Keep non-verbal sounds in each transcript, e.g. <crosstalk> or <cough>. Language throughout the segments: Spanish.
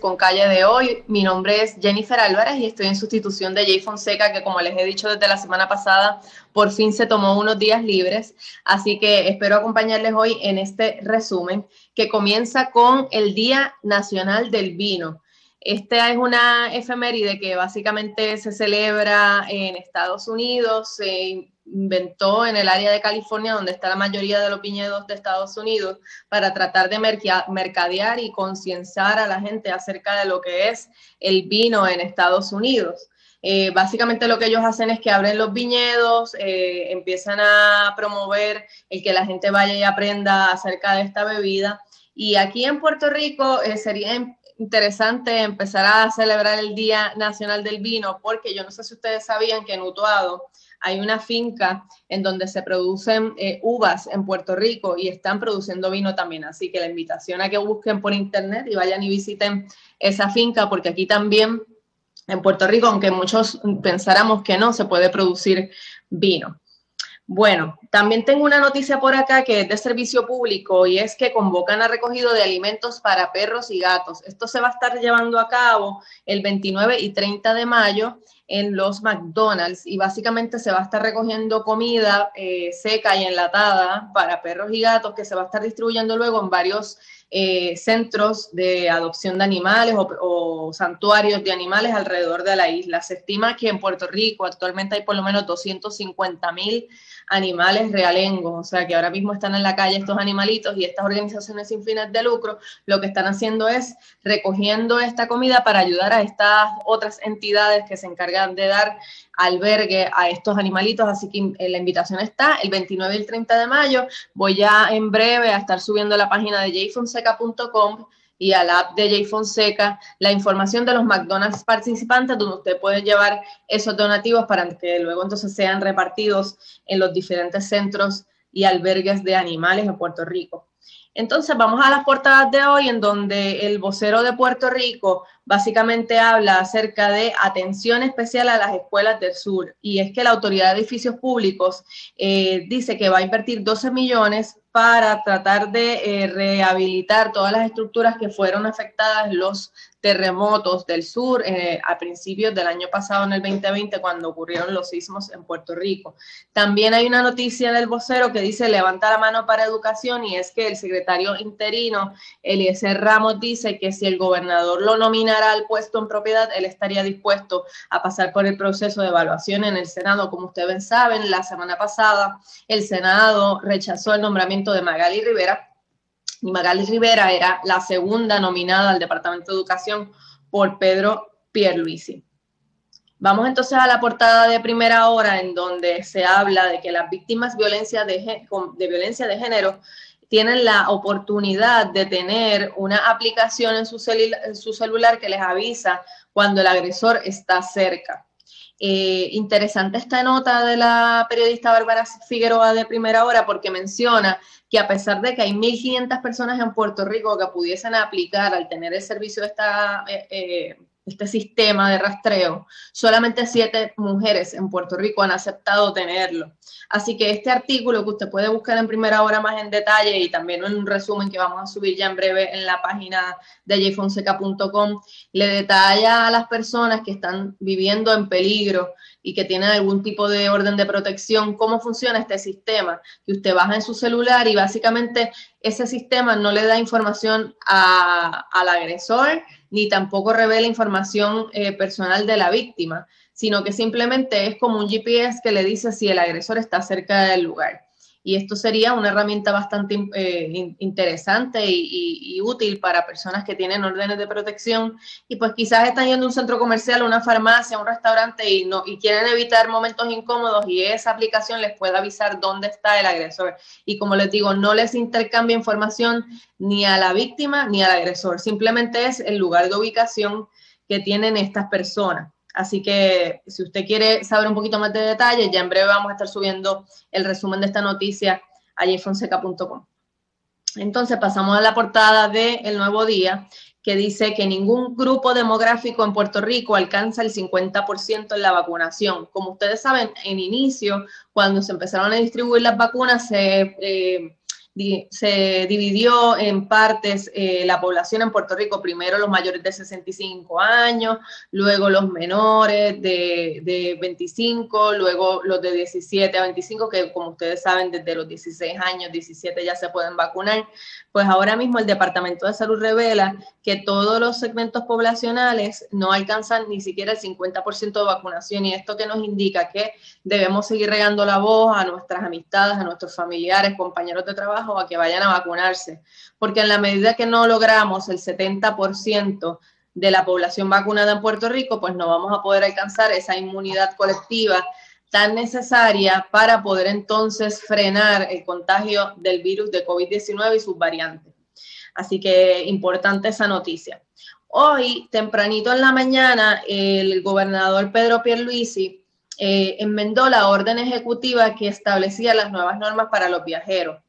con Calle de hoy. Mi nombre es Jennifer Álvarez y estoy en sustitución de Jay Fonseca, que como les he dicho desde la semana pasada, por fin se tomó unos días libres. Así que espero acompañarles hoy en este resumen que comienza con el Día Nacional del Vino. Esta es una efeméride que básicamente se celebra en Estados Unidos, inventó en el área de California, donde está la mayoría de los viñedos de Estados Unidos, para tratar de mercadear y concienciar a la gente acerca de lo que es el vino en Estados Unidos. Eh, básicamente lo que ellos hacen es que abren los viñedos, eh, empiezan a promover el que la gente vaya y aprenda acerca de esta bebida. Y aquí en Puerto Rico eh, sería interesante empezar a celebrar el Día Nacional del Vino, porque yo no sé si ustedes sabían que en Utuado hay una finca en donde se producen eh, uvas en Puerto Rico y están produciendo vino también. Así que la invitación a que busquen por internet y vayan y visiten esa finca, porque aquí también en Puerto Rico, aunque muchos pensáramos que no, se puede producir vino. Bueno, también tengo una noticia por acá que es de servicio público y es que convocan a recogido de alimentos para perros y gatos. Esto se va a estar llevando a cabo el 29 y 30 de mayo en los McDonald's y básicamente se va a estar recogiendo comida eh, seca y enlatada para perros y gatos que se va a estar distribuyendo luego en varios eh, centros de adopción de animales o, santuarios de animales alrededor de la isla. Se estima que en Puerto Rico actualmente hay por lo menos 250 mil animales realengos, o sea que ahora mismo están en la calle estos animalitos y estas organizaciones sin fines de lucro lo que están haciendo es recogiendo esta comida para ayudar a estas otras entidades que se encargan de dar albergue a estos animalitos, así que eh, la invitación está el 29 y el 30 de mayo. Voy ya en breve a estar subiendo la página de jfonseca.com y a la app de J Fonseca la información de los McDonald's participantes donde usted puede llevar esos donativos para que luego entonces sean repartidos en los diferentes centros y albergues de animales en Puerto Rico. Entonces vamos a las portadas de hoy en donde el vocero de Puerto Rico básicamente habla acerca de atención especial a las escuelas del sur y es que la Autoridad de Edificios Públicos eh, dice que va a invertir 12 millones para tratar de eh, rehabilitar todas las estructuras que fueron afectadas los terremotos del sur eh, a principios del año pasado, en el 2020, cuando ocurrieron los sismos en Puerto Rico. También hay una noticia del vocero que dice levanta la mano para educación y es que el secretario interino, Eliezer Ramos, dice que si el gobernador lo al puesto en propiedad, él estaría dispuesto a pasar por el proceso de evaluación en el Senado. Como ustedes saben, la semana pasada el Senado rechazó el nombramiento de Magali Rivera y Magali Rivera era la segunda nominada al Departamento de Educación por Pedro Pierluisi. Vamos entonces a la portada de primera hora en donde se habla de que las víctimas violencia de, de violencia de género tienen la oportunidad de tener una aplicación en su, celular que les avisa cuando el agresor está cerca. Eh, interesante esta nota de la periodista Bárbara Figueroa de primera hora porque menciona que a pesar de que hay 1.500 personas en Puerto Rico que pudiesen aplicar al tener el servicio de esta eh, eh, este sistema de rastreo, solamente siete mujeres en Puerto Rico han aceptado tenerlo. Así que este artículo que usted puede buscar en primera hora más en detalle y también en un resumen que vamos a subir ya en breve en la página de jfonseca.com, le detalla a las personas que están viviendo en peligro y que tienen algún tipo de orden de protección cómo funciona este sistema, que usted baja en su celular y básicamente ese sistema no le da información al agresor ni tampoco revela información eh, personal de la víctima, sino que simplemente es como un GPS que le dice si el agresor está cerca del lugar y esto sería una herramienta bastante eh, interesante y, útil para personas que tienen órdenes de protección y pues quizás están yendo a un centro comercial, una farmacia, un restaurante y, no, y quieren evitar momentos incómodos y esa aplicación les puede avisar dónde está el agresor. Y como les digo, no les intercambia información ni a la víctima ni al agresor, simplemente es el lugar de ubicación que tienen estas personas. Así que si usted quiere saber un poquito más de detalles, ya en breve vamos a estar subiendo el resumen de esta noticia a jfonseca.com. Entonces pasamos a la portada de El Nuevo Día, que dice que ningún grupo demográfico en Puerto Rico alcanza el 50% en la vacunación. Como ustedes saben, en inicio, cuando se empezaron a distribuir las vacunas, se... Eh, se dividió en partes eh, la población en Puerto Rico, primero los mayores de 65 años, luego los menores de, de 25, luego los de 17 a 25, que como ustedes saben, desde los 16 años, 17 ya se pueden vacunar. Pues ahora mismo el Departamento de Salud revela que todos los segmentos poblacionales no alcanzan ni siquiera el 50% de vacunación y esto que nos indica que debemos seguir regando la voz a nuestras amistades, a nuestros familiares, compañeros de trabajo, a que vayan a vacunarse, porque en la medida que no logramos el 70% de la población vacunada en Puerto Rico, pues no vamos a poder alcanzar esa inmunidad colectiva tan necesaria para poder entonces frenar el contagio del virus de COVID-19 y sus variantes. Así que importante esa noticia. Hoy, tempranito en la mañana, el gobernador Pedro Pierluisi eh, enmendó la orden ejecutiva que establecía las nuevas normas para los viajeros.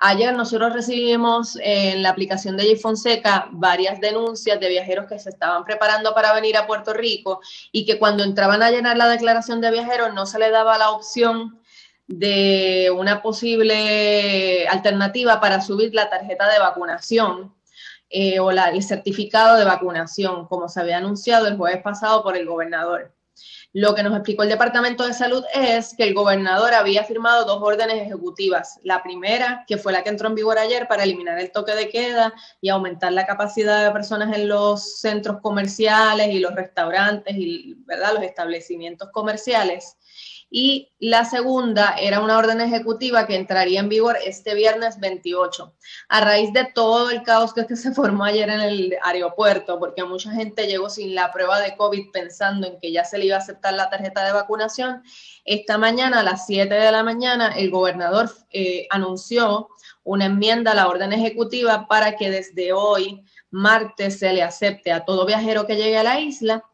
Ayer nosotros recibimos en la aplicación de J Fonseca varias denuncias de viajeros que se estaban preparando para venir a Puerto Rico y que cuando entraban a llenar la declaración de viajeros no se les daba la opción de una posible alternativa para subir la tarjeta de vacunación eh, o el certificado de vacunación, como se había anunciado el jueves pasado por el gobernador. Lo que nos explicó el Departamento de Salud es que el gobernador había firmado dos órdenes ejecutivas. La primera, que fue la que entró en vigor ayer para eliminar el toque de queda y aumentar la capacidad de personas en los centros comerciales y los restaurantes y ¿verdad? los establecimientos comerciales y la segunda era una orden ejecutiva que entraría en vigor este viernes 28. A raíz de todo el caos que <laughs> se formó ayer en el aeropuerto, porque mucha gente llegó sin la prueba de COVID pensando en que ya se le iba a aceptar la tarjeta de vacunación, esta mañana a las 7 de la mañana el gobernador eh, anunció una enmienda a la orden ejecutiva para que desde hoy, martes, se le acepte a todo viajero que llegue a la isla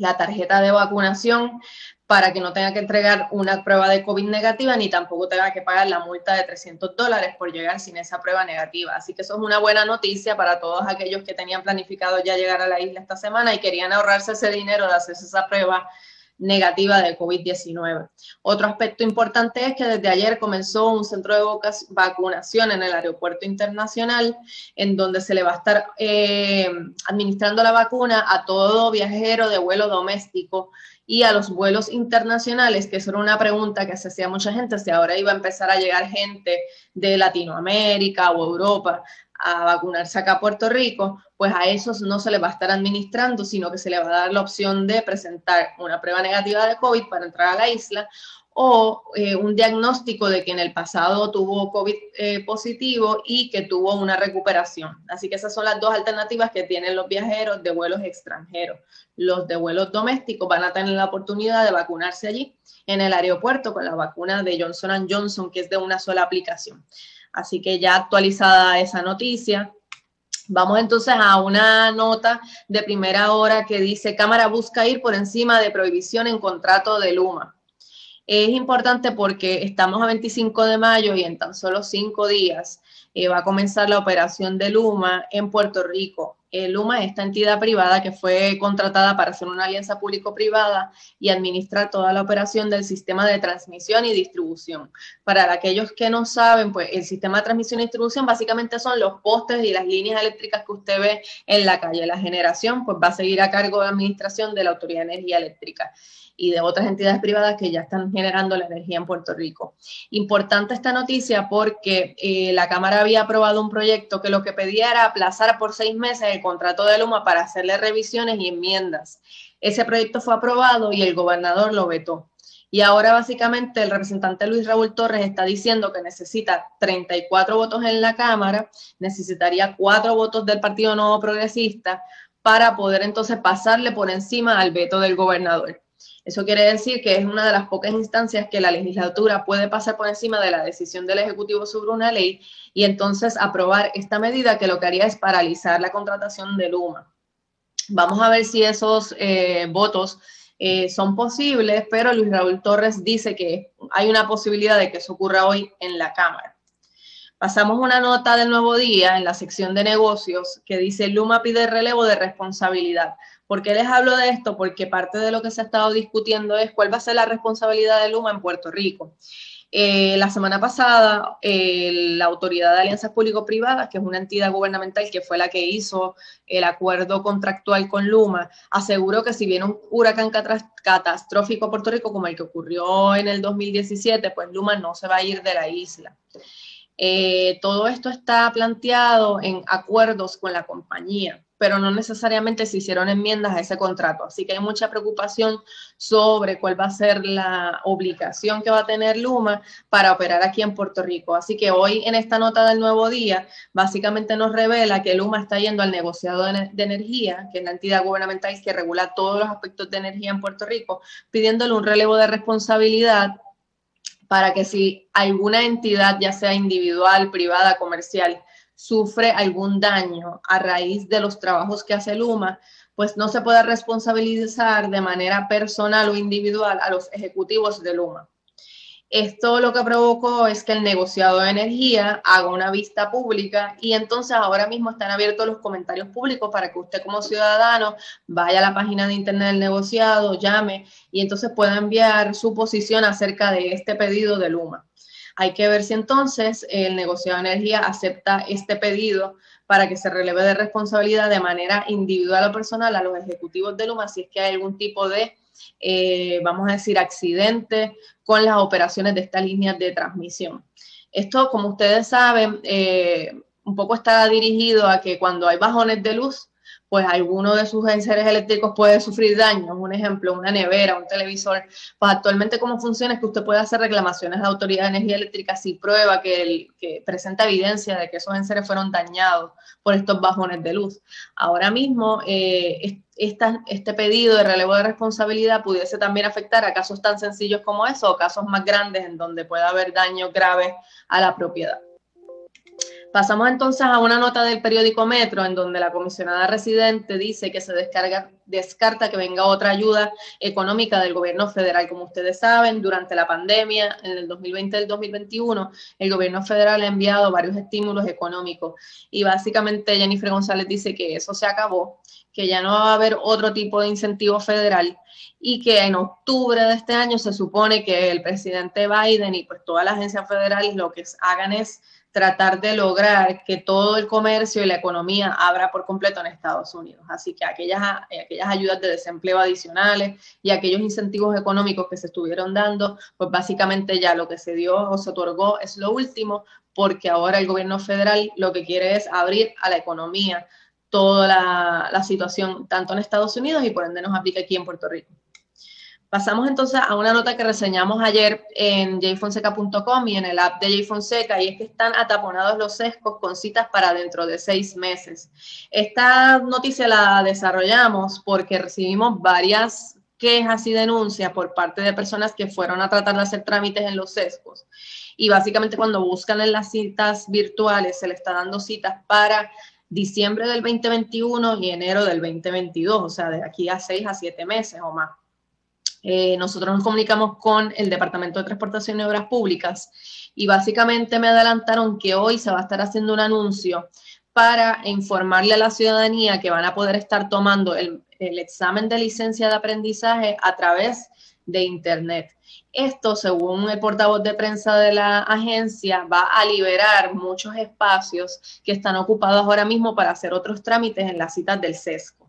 la tarjeta de vacunación para que no tenga que entregar una prueba de COVID negativa ni tampoco tenga que pagar la multa de 300 dólares por llegar sin esa prueba negativa. Así que eso es una buena noticia para todos aquellos que tenían planificado ya llegar a la isla esta semana y querían ahorrarse ese dinero de hacerse esa prueba negativa de COVID-19. Otro aspecto importante es que desde ayer comenzó un centro de vacunación en el aeropuerto internacional, en donde se le va a estar eh, administrando la vacuna a todo viajero de vuelo doméstico y a los vuelos internacionales, que eso era una pregunta que se hacía mucha gente, si ahora iba a empezar a llegar gente de Latinoamérica o Europa a vacunarse acá a Puerto Rico, pues a esos no se les va a estar administrando, sino que se le va a dar la opción de presentar una prueba negativa de COVID para entrar a la isla o eh, un diagnóstico de que en el pasado tuvo COVID eh, positivo y que tuvo una recuperación. Así que esas son las dos alternativas que tienen los viajeros de vuelos extranjeros. Los de vuelos domésticos van a tener la oportunidad de vacunarse allí en el aeropuerto con la vacuna de Johnson Johnson, que es de una sola aplicación. Así que ya actualizada esa noticia, Vamos entonces a una nota de primera hora que dice, Cámara busca ir por encima de prohibición en contrato de Luma es importante porque estamos a 25 de mayo y en tan solo cinco días eh, va a comenzar la operación de Luma en Puerto Rico. Eh, Luma es esta entidad privada que fue contratada para hacer una alianza público-privada y administrar toda la operación del sistema de transmisión y distribución. Para aquellos que no saben, pues el sistema de transmisión y distribución básicamente son los postes y las líneas eléctricas que usted ve en la calle. La generación pues va a seguir a cargo de administración de la Autoridad de Energía Eléctrica y de otras entidades privadas que ya están generando la energía en Puerto Rico. Importante esta noticia porque eh, la Cámara había aprobado un proyecto que lo que pedía era aplazar por seis meses el contrato de Luma para hacerle revisiones y enmiendas. Ese proyecto fue aprobado y el gobernador lo vetó. Y ahora básicamente el representante Luis Raúl Torres está diciendo que necesita 34 votos en la Cámara, necesitaría cuatro votos del Partido Nuevo Progresista para poder entonces pasarle por encima al veto del gobernador. Eso quiere decir que es una de las pocas instancias que la legislatura puede pasar por encima de la decisión del Ejecutivo sobre una ley y entonces aprobar esta medida que lo que haría es paralizar la contratación de Luma. Vamos a ver si esos eh, votos eh, son posibles, pero Luis Raúl Torres dice que hay una posibilidad de que eso ocurra hoy en la Cámara. Pasamos una nota del nuevo día en la sección de negocios que dice Luma pide relevo de responsabilidad. ¿Por qué les hablo de esto? Porque parte de lo que se ha estado discutiendo es cuál va a ser la responsabilidad de Luma en Puerto Rico. Eh, la semana pasada, la Autoridad de Alianzas Público-Privadas, que es una entidad gubernamental que fue la que hizo el acuerdo contractual con Luma, aseguró que si viene un huracán catastrófico a Puerto Rico como el que ocurrió en el 2017, pues Luma no se va a ir de la isla. Eh, todo esto está planteado en acuerdos con la compañía, pero no necesariamente se hicieron enmiendas a ese contrato. Así que hay mucha preocupación sobre cuál va a ser la obligación que va a tener Luma para operar aquí en Puerto Rico. Así que hoy en esta nota del nuevo día, básicamente nos revela que Luma está yendo al negociado de, de energía, que es la entidad gubernamental que regula todos los aspectos de energía en Puerto Rico, pidiéndole un relevo de responsabilidad para que si alguna entidad, ya sea individual, privada, comercial, sufre algún daño a raíz de los trabajos que hace Luma, pues no se pueda responsabilizar de manera personal o individual a los ejecutivos de Luma. Esto lo que provocó es que el negociado de energía haga una vista pública y entonces ahora mismo están abiertos los comentarios públicos para que usted como ciudadano vaya a la página de internet del negociado, llame y entonces pueda enviar su posición acerca de este pedido de Luma. Hay que ver si entonces el negociado de energía acepta este pedido para que se releve de responsabilidad de manera individual o personal a los ejecutivos de Luma si es que hay algún tipo de eh, vamos a decir, accidente con las operaciones de estas líneas de transmisión. Esto, como ustedes saben, eh, un poco está dirigido a que cuando hay bajones de luz, pues alguno de sus enseres eléctricos puede sufrir daños. Un ejemplo, una nevera, un televisor. Pues actualmente cómo funciona es que usted puede hacer reclamaciones a la Autoridad de Energía Eléctrica si prueba que, el, que presenta evidencia de que esos enseres fueron dañados por estos bajones de luz. Ahora mismo, eh, este pedido de relevo de responsabilidad pudiese también afectar a casos tan sencillos como eso o casos más grandes en donde pueda haber daños graves a la propiedad. Pasamos entonces a una nota del periódico Metro en donde la comisionada residente dice que se descarga, descarta que venga otra ayuda económica del gobierno federal. Como ustedes saben, durante la pandemia, en el 2020 y el 2021, el gobierno federal ha enviado varios estímulos económicos y básicamente Jennifer González dice que eso se acabó, que ya no va a haber otro tipo de incentivo federal y que en octubre de este año se supone que el presidente Biden y pues todas las agencias federales lo que hagan es tratar de lograr que todo el comercio y la economía abra por completo en Estados Unidos. Así que aquellas, aquellas ayudas de desempleo adicionales y aquellos incentivos económicos que se estuvieron dando, pues básicamente ya lo que se dio o se otorgó es lo último, porque ahora el gobierno federal lo que quiere es abrir a la economía toda la, la situación, tanto en Estados Unidos y por ende nos aplica aquí en Puerto Rico. Pasamos entonces a una nota que reseñamos ayer en jfonseca.com y en el app de jfonseca, y es que están ataponados los sescos con citas para dentro de seis meses. Esta noticia la desarrollamos porque recibimos varias quejas y denuncias por parte de personas que fueron a tratar de hacer trámites en los sescos. Y básicamente cuando buscan en las citas virtuales se le está dando citas para diciembre del 2021 y enero del 2022, o sea, de aquí a seis a siete meses o más. Eh, nosotros nos comunicamos con el Departamento de Transportación y Obras Públicas y básicamente me adelantaron que hoy se va a estar haciendo un anuncio para informarle a la ciudadanía que van a poder estar tomando el, examen de licencia de aprendizaje a través de Internet. Esto, según el portavoz de prensa de la agencia, va a liberar muchos espacios que están ocupados ahora mismo para hacer otros trámites en las citas del CESCO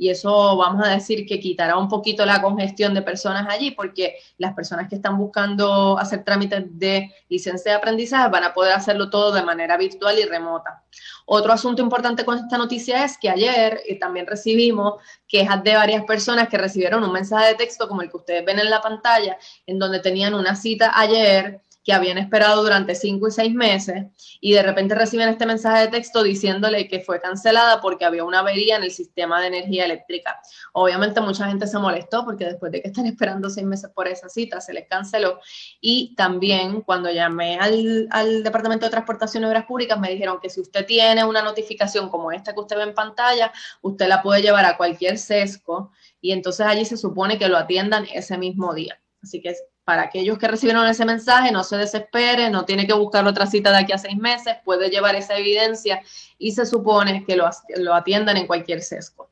y eso vamos a decir que quitará un poquito la congestión de personas allí porque las personas que están buscando hacer trámites de licencia de aprendizaje van a poder hacerlo todo de manera virtual y remota. Otro asunto importante con esta noticia es que ayer eh, también recibimos quejas de varias personas que recibieron un mensaje de texto como el que ustedes ven en la pantalla, en donde tenían una cita ayer que habían esperado durante cinco y seis meses y de repente reciben este mensaje de texto diciéndole que fue cancelada porque había una avería en el sistema de energía eléctrica. Obviamente mucha gente se molestó porque después de que están <laughs> esperando seis meses por esa cita se les canceló y también cuando llamé al, al Departamento de Transportación y Obras Públicas me dijeron que si usted tiene una notificación como esta que usted ve en pantalla, usted la puede llevar a cualquier sesco y entonces allí se supone que lo atiendan ese mismo día. Así que para aquellos que recibieron ese mensaje, no se desesperen, no tiene que buscar otra cita de aquí a seis meses, puede llevar esa evidencia y se supone que lo, lo atiendan en cualquier sesco.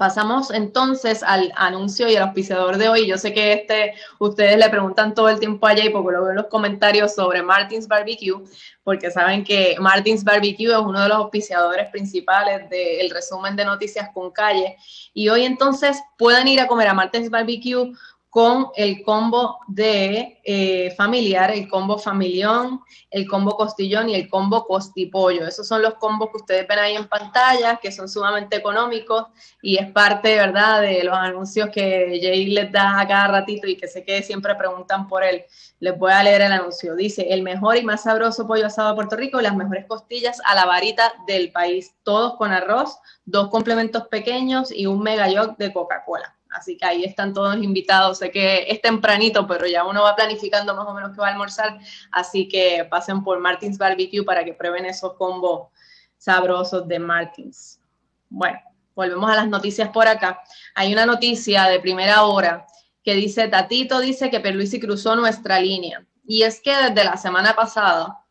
Pasamos entonces al anuncio y al auspiciador de hoy. Yo sé que este, ustedes le preguntan todo el tiempo a Jay porque lo veo en los comentarios sobre Martins Barbecue, porque saben que Martins Barbecue es uno de los auspiciadores principales del resumen de noticias con calle. Y hoy entonces pueden ir a comer a Martins Barbecue con el combo de eh, familiar, el combo familión, el combo costillón y el combo costipollo. Esos son los combos que ustedes ven ahí en pantalla, que son sumamente económicos y es parte, ¿verdad?, de los anuncios que Jay les da a cada ratito y que sé que siempre preguntan por él. Les voy a leer el anuncio. Dice, el mejor y más sabroso pollo asado de Puerto Rico las mejores costillas a la varita del país, todos con arroz, dos complementos pequeños y un mega de Coca-Cola. Así que ahí están todos invitados. Sé que es tempranito, pero ya uno va planificando más o menos qué va a almorzar. Así que pasen por Martins Barbecue para que prueben esos combos sabrosos de Martins. Bueno, volvemos a las noticias por acá. Hay una noticia de primera hora que dice, Tatito dice que Perluisi cruzó nuestra línea. Y es que desde la semana pasada,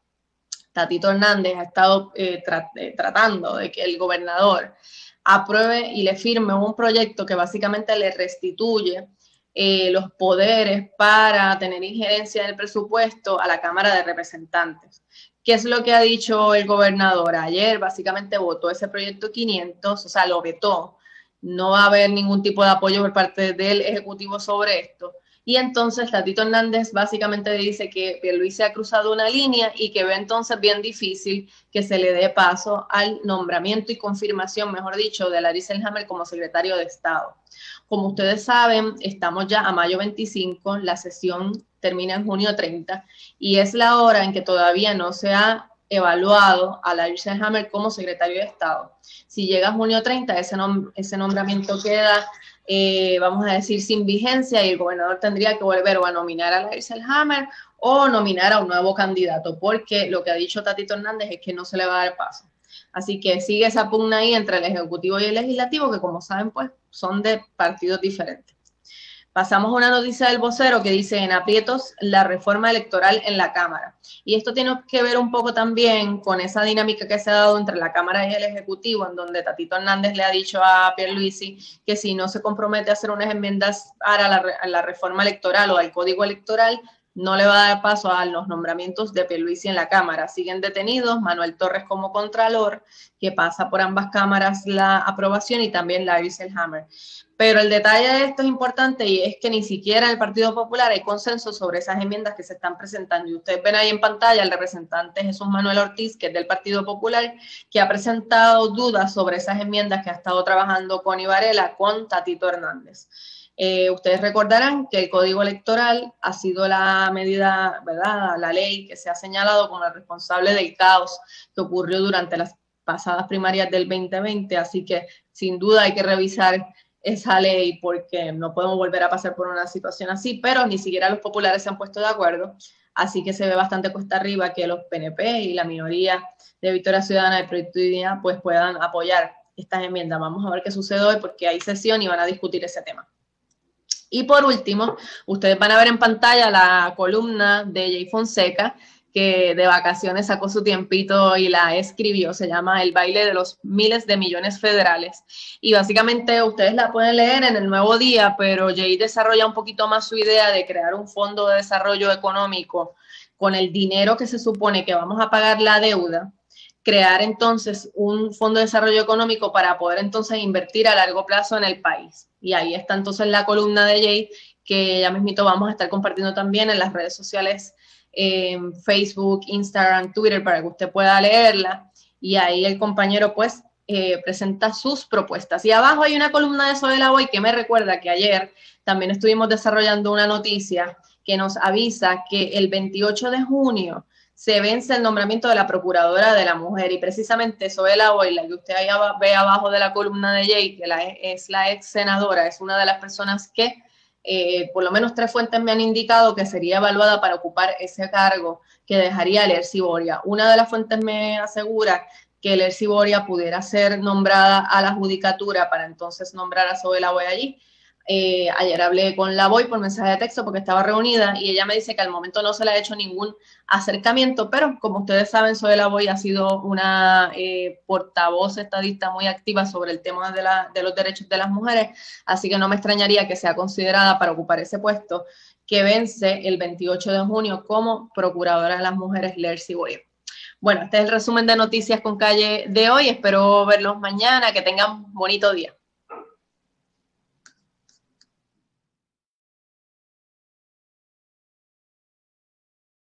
Tatito Hernández ha estado eh, eh, tratando de que el gobernador apruebe y le firme un proyecto que básicamente le restituye eh, los poderes para tener injerencia en el presupuesto a la Cámara de Representantes. ¿Qué es lo que ha dicho el gobernador? Ayer básicamente votó ese proyecto 500, o sea, lo vetó. No va a haber ningún tipo de apoyo por parte del Ejecutivo sobre esto. Y entonces Tatito Hernández básicamente dice que se ha cruzado una línea y que ve entonces bien difícil que se le dé paso al nombramiento y confirmación, mejor dicho, de Larry Selhammer como secretario de Estado. Como ustedes saben, estamos ya a mayo 25, la sesión termina en junio 30 y es la hora en que todavía no se ha evaluado a Larry Selhammer como secretario de Estado. Si llega junio 30, ese, ese nombramiento queda eh, vamos a decir, sin vigencia y el gobernador tendría que volver o a nominar a la Hammer o nominar a un nuevo candidato, porque lo que ha dicho Tatito Hernández es que no se le va a dar paso. Así que sigue esa pugna ahí entre el Ejecutivo y el Legislativo, que como saben, pues son de partidos diferentes. Pasamos a una noticia del vocero que dice en aprietos la reforma electoral en la Cámara. Y esto tiene que ver un poco también con esa dinámica que se ha dado entre la Cámara y el Ejecutivo, en donde Tatito Hernández le ha dicho a Pierluisi que si no se compromete a hacer unas enmiendas para la, la reforma electoral o al código electoral, no le va a dar paso a los nombramientos de Pierluisi en la Cámara. Siguen detenidos Manuel Torres como Contralor, que pasa por ambas cámaras la aprobación, y también Larry Selhammer. Pero el detalle de esto es importante y es que ni siquiera en el Partido Popular hay consenso sobre esas enmiendas que se están presentando. Y ustedes ven ahí en pantalla al representante Jesús Manuel Ortiz, que es del Partido Popular, que ha presentado dudas sobre esas enmiendas que ha estado trabajando con Ibarela, con Tatito Hernández. Eh, ustedes recordarán que el Código Electoral ha sido la medida, ¿verdad? La ley que se ha señalado como la responsable del caos que ocurrió durante las pasadas primarias del 2020, así que sin duda hay que revisar esa ley porque no podemos volver a pasar por una situación así, pero ni siquiera los populares se han puesto de acuerdo, así que se ve bastante cuesta arriba que los PNP y la minoría de Victoria Ciudadana de Proyecto de pues puedan apoyar estas enmiendas. Vamos a ver qué sucede hoy porque hay sesión y van a discutir ese tema. Y por último, ustedes van a ver en pantalla la columna de Jay Fonseca, que de vacaciones sacó su tiempito y la escribió, se llama El baile de los miles de millones federales. Y básicamente ustedes la pueden leer en el nuevo día, pero Jay desarrolla un poquito más su idea de crear un fondo de desarrollo económico con el dinero que se supone que vamos a pagar la deuda, crear entonces un fondo de desarrollo económico para poder entonces invertir a largo plazo en el país. Y ahí está entonces la columna de Jay, que ya mismito vamos a estar compartiendo también en las redes sociales, Facebook, Instagram, Twitter, para que usted pueda leerla. Y ahí el compañero pues eh, presenta sus propuestas. Y abajo hay una columna de Soy la Boy que me recuerda que ayer también estuvimos desarrollando una noticia que nos avisa que el 28 de junio se vence el nombramiento de la Procuradora de la Mujer y precisamente Soela la que usted ahí ve abajo de la columna de Jay, que es la ex senadora, es una de las personas que eh, por lo menos tres fuentes me han indicado que sería evaluada para ocupar ese cargo que dejaría Lercy Boria. Una de las fuentes me asegura que Lercy Boria pudiera ser nombrada a la judicatura para entonces nombrar a Soela Boy allí Eh, ayer hablé con la Boy por mensaje de texto porque estaba reunida y ella me dice que al momento no se le ha hecho ningún acercamiento, pero como ustedes saben, Soy la Boy ha sido una eh, portavoz estadista muy activa sobre el tema de, de los derechos de las mujeres, así que no me extrañaría que sea considerada para ocupar ese puesto que vence el 28 de junio como Procuradora de las Mujeres, Lercy Boyer. Bueno, este es el resumen de noticias con calle de hoy. Espero verlos mañana. Que tengan bonito día.